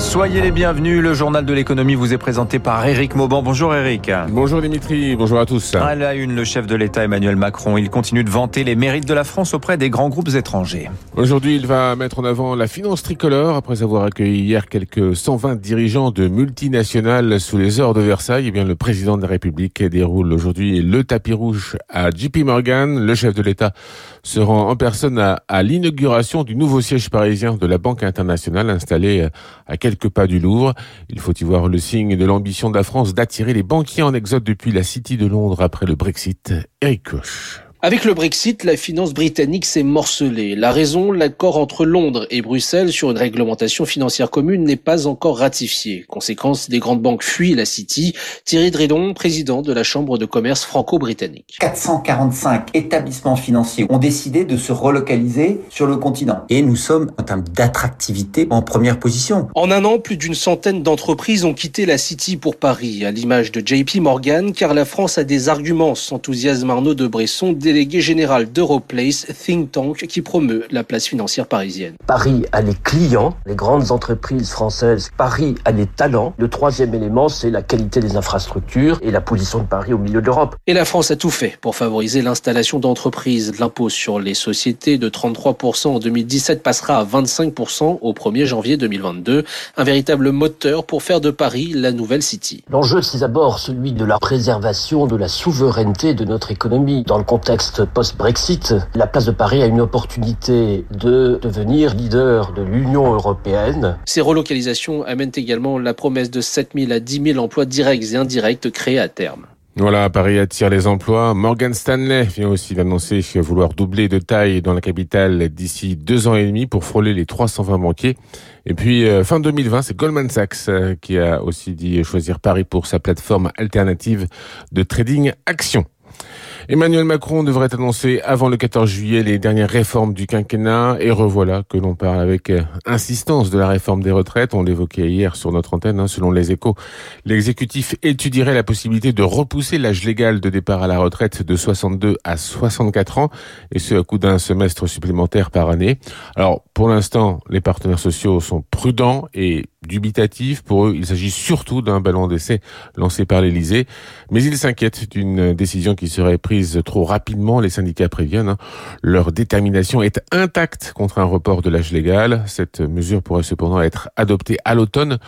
Soyez les bienvenus. Le journal de l'économie vous est présenté par Eric Mauban. Bonjour Eric. Bonjour Dimitri, bonjour à tous. À la une, le chef de l'État Emmanuel Macron, il continue de vanter les mérites de la France auprès des grands groupes étrangers. Aujourd'hui, il va mettre en avant la finance tricolore après avoir accueilli hier quelques 120 dirigeants de multinationales sous les ors de Versailles. Eh bien, le président de la République déroule aujourd'hui le tapis rouge à JP Morgan. Le chef de l'État se rend en personne à, à l'inauguration du nouveau siège parisien de la Banque internationale installé à quelques pas du Louvre. Il faut y voir le signe de l'ambition de la France d'attirer les banquiers en exode depuis la City de Londres après le Brexit. Eric. Avec le Brexit, la finance britannique s'est morcelée. La raison, l'accord entre Londres et Bruxelles sur une réglementation financière commune n'est pas encore ratifié. Conséquence, les grandes banques fuient la City. Thierry Dredon, président de la Chambre de commerce franco-britannique. 445 établissements financiers ont décidé de se relocaliser sur le continent. Et nous sommes, en termes d'attractivité, en première position. En un an, plus d'une centaine d'entreprises ont quitté la City pour Paris, à l'image de JP Morgan, car la France a des arguments, s'enthousiasme Arnaud de Bresson, délégué général d'Europlace, think tank qui promeut la place financière parisienne. Paris a les clients, les grandes entreprises françaises. Paris a les talents. Le troisième élément, c'est la qualité des infrastructures et la position de Paris au milieu de l'Europe. Et la France a tout fait pour favoriser l'installation d'entreprises. L'impôt sur les sociétés de 33% en 2017 passera à 25% au 1er janvier 2022. Un véritable moteur pour faire de Paris la nouvelle City. L'enjeu, c'est d'abord celui de la préservation de la souveraineté de notre économie. Dans le contexte post-Brexit, la place de Paris a une opportunité de devenir leader de l'Union européenne. Ces relocalisations amènent également la promesse de 7 000 à 10 000 emplois directs et indirects créés à terme. Voilà, Paris attire les emplois. Morgan Stanley vient aussi d'annoncer vouloir doubler de taille dans la capitale d'ici deux ans et demi pour frôler les 320 banquiers. Et puis, euh, fin 2020, c'est Goldman Sachs euh, qui a aussi dit choisir Paris pour sa plateforme alternative de trading action. Emmanuel Macron devrait annoncer avant le 14 juillet les dernières réformes du quinquennat et revoilà que l'on parle avec euh, insistance de la réforme des retraites. On l'évoquait hier sur notre antenne. Hein, selon les échos, l'exécutif étudierait la possibilité de repousser l'âge légal de départ à la retraite de 62 à 64 ans et ce à coup d'un semestre supplémentaire par année. Alors pour l'instant, les partenaires sociaux sont prudents et dubitatifs. Pour eux, il s'agit surtout d'un ballon d'essai lancé par l'Élysée, mais ils s'inquiètent d'une décision qui serait prise trop rapidement. Les syndicats préviennent. Hein. Leur détermination est intacte contre un report de l'âge légal. Cette mesure pourrait cependant être adoptée à l'automne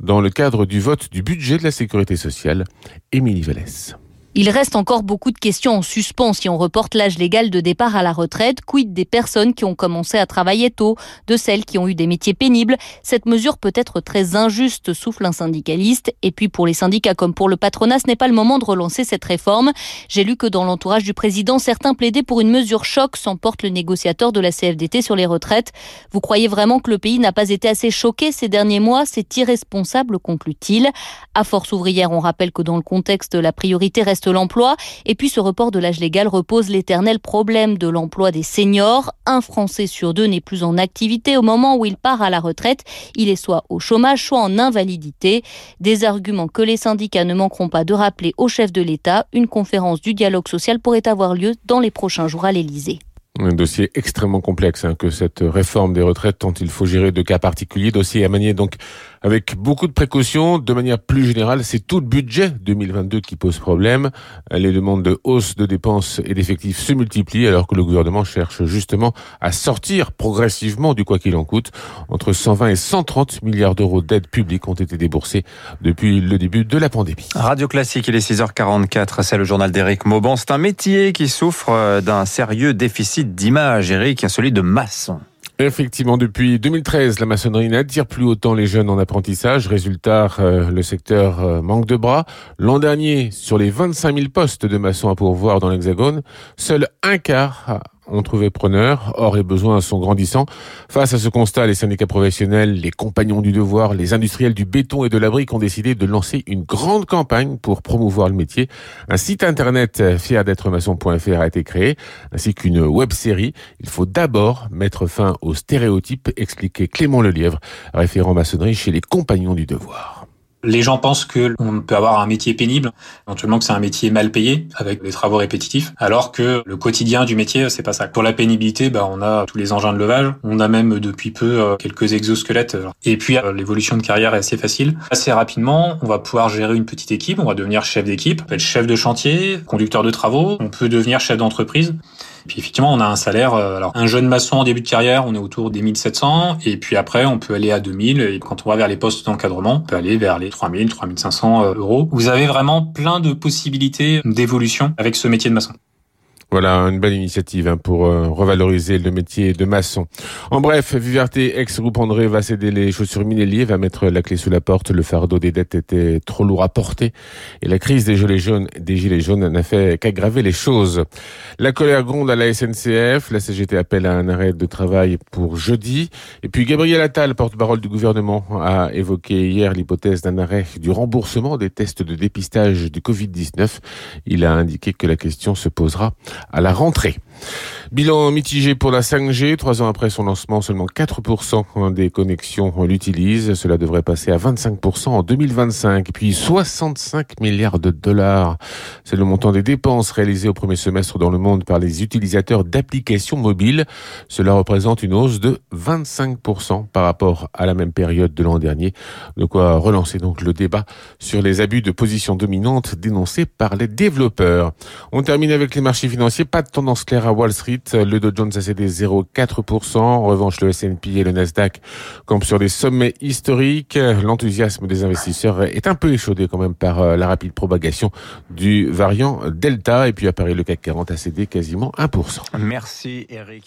dans le cadre du vote du budget de la sécurité sociale. Émilie Vallès. Il reste encore beaucoup de questions en suspens si on reporte l'âge légal de départ à la retraite. Quid des personnes qui ont commencé à travailler tôt, de celles qui ont eu des métiers pénibles? Cette mesure peut être très injuste, souffle un syndicaliste. Et puis pour les syndicats comme pour le patronat, ce n'est pas le moment de relancer cette réforme. J'ai lu que dans l'entourage du président, certains plaidaient pour une mesure choc, s'emporte le négociateur de la CFDT sur les retraites. Vous croyez vraiment que le pays n'a pas été assez choqué ces derniers mois? C'est irresponsable, conclut-il. À force ouvrière, on rappelle que dans le contexte, la priorité reste l'emploi. Et puis ce report de l'âge légal repose l'éternel problème de l'emploi des seniors. Un Français sur deux n'est plus en activité au moment où il part à la retraite. Il est soit au chômage, soit en invalidité. Des arguments que les syndicats ne manqueront pas de rappeler au chef de l'État. Une conférence du dialogue social pourrait avoir lieu dans les prochains jours à l'Élysée. Un dossier extrêmement complexe hein, que cette réforme des retraites, tant il faut gérer de cas particuliers, dossier à manier donc avec beaucoup de précautions. De manière plus générale, c'est tout le budget 2022 qui pose problème. Les demandes de hausse de dépenses et d'effectifs se multiplient alors que le gouvernement cherche justement à sortir progressivement du quoi qu'il en coûte. Entre 120 et 130 milliards d'euros d'aides publiques ont été déboursés depuis le début de la pandémie. Radio Classique, il est 6h44, c'est le journal d'Éric Mauban. C'est un métier qui souffre d'un sérieux déficit d'image, Éric, celui de maçon. Effectivement, depuis 2013, la maçonnerie n'attire plus autant les jeunes en apprentissage. Résultat, euh, le secteur euh, manque de bras. L'an dernier, sur les 25 000 postes de maçons à pourvoir dans l'Hexagone, seul un quart ont trouvé preneur. Or, les besoins sont grandissants. Face à ce constat, les syndicats professionnels, les compagnons du devoir, les industriels du béton et de la brique ont décidé de lancer une grande campagne pour promouvoir le métier. Un site internet fier d'être maçon.fr a été créé, ainsi qu'une web série. Il faut d'abord mettre fin aux stéréotypes, expliquait Clément Lelièvre, référent maçonnerie chez les compagnons du devoir. Les gens pensent que on peut avoir un métier pénible, éventuellement que c'est un métier mal payé avec des travaux répétitifs, alors que le quotidien du métier, c'est pas ça. Pour la pénibilité, bah, on a tous les engins de levage, on a même depuis peu euh, quelques exosquelettes. Et puis euh, l'évolution de carrière est assez facile. Assez rapidement, on va pouvoir gérer une petite équipe, on va devenir chef d'équipe, être chef de chantier, conducteur de travaux, on peut devenir chef d'entreprise. Puis effectivement, on a un salaire. Euh, alors, un jeune maçon en début de carrière, on est autour des 1700. Et puis après, on peut aller à 2000. Et quand on va vers les postes d'encadrement, on peut aller vers les 3000, 3500 euh, euros. Vous avez vraiment plein de possibilités d'évolution avec ce métier de maçon. Voilà une belle initiative hein, pour euh, revaloriser le métier de maçon. En bref, Viverté, ex-groupe André, va céder les chaussures Minelli, va mettre la clé sous la porte. Le fardeau des dettes était trop lourd à porter et la crise des gilets jaunes, des gilets jaunes n'a fait qu'aggraver les choses. La colère gronde à la SNCF. La CGT appelle à un arrêt de travail pour jeudi. Et puis Gabriel Attal, porte-parole du gouvernement, a évoqué hier l'hypothèse d'un arrêt du remboursement des tests de dépistage du Covid-19. Il a indiqué que la question se posera à la rentrée. Bilan mitigé pour la 5G. Trois ans après son lancement, seulement 4% des connexions l'utilisent. Cela devrait passer à 25% en 2025. Puis 65 milliards de dollars. C'est le montant des dépenses réalisées au premier semestre dans le monde par les utilisateurs d'applications mobiles. Cela représente une hausse de 25% par rapport à la même période de l'an dernier. De quoi relancer donc le débat sur les abus de position dominante dénoncés par les développeurs. On termine avec les marchés financiers. Pas de tendance claire à Wall Street. Le Dow Jones a cédé 0,4%. En revanche, le S&P et le Nasdaq campent sur des sommets historiques. L'enthousiasme des investisseurs est un peu échaudé quand même par euh, la rapide propagation du variant Delta. Et puis à Paris, le CAC 40 a cédé quasiment 1%. Merci Eric.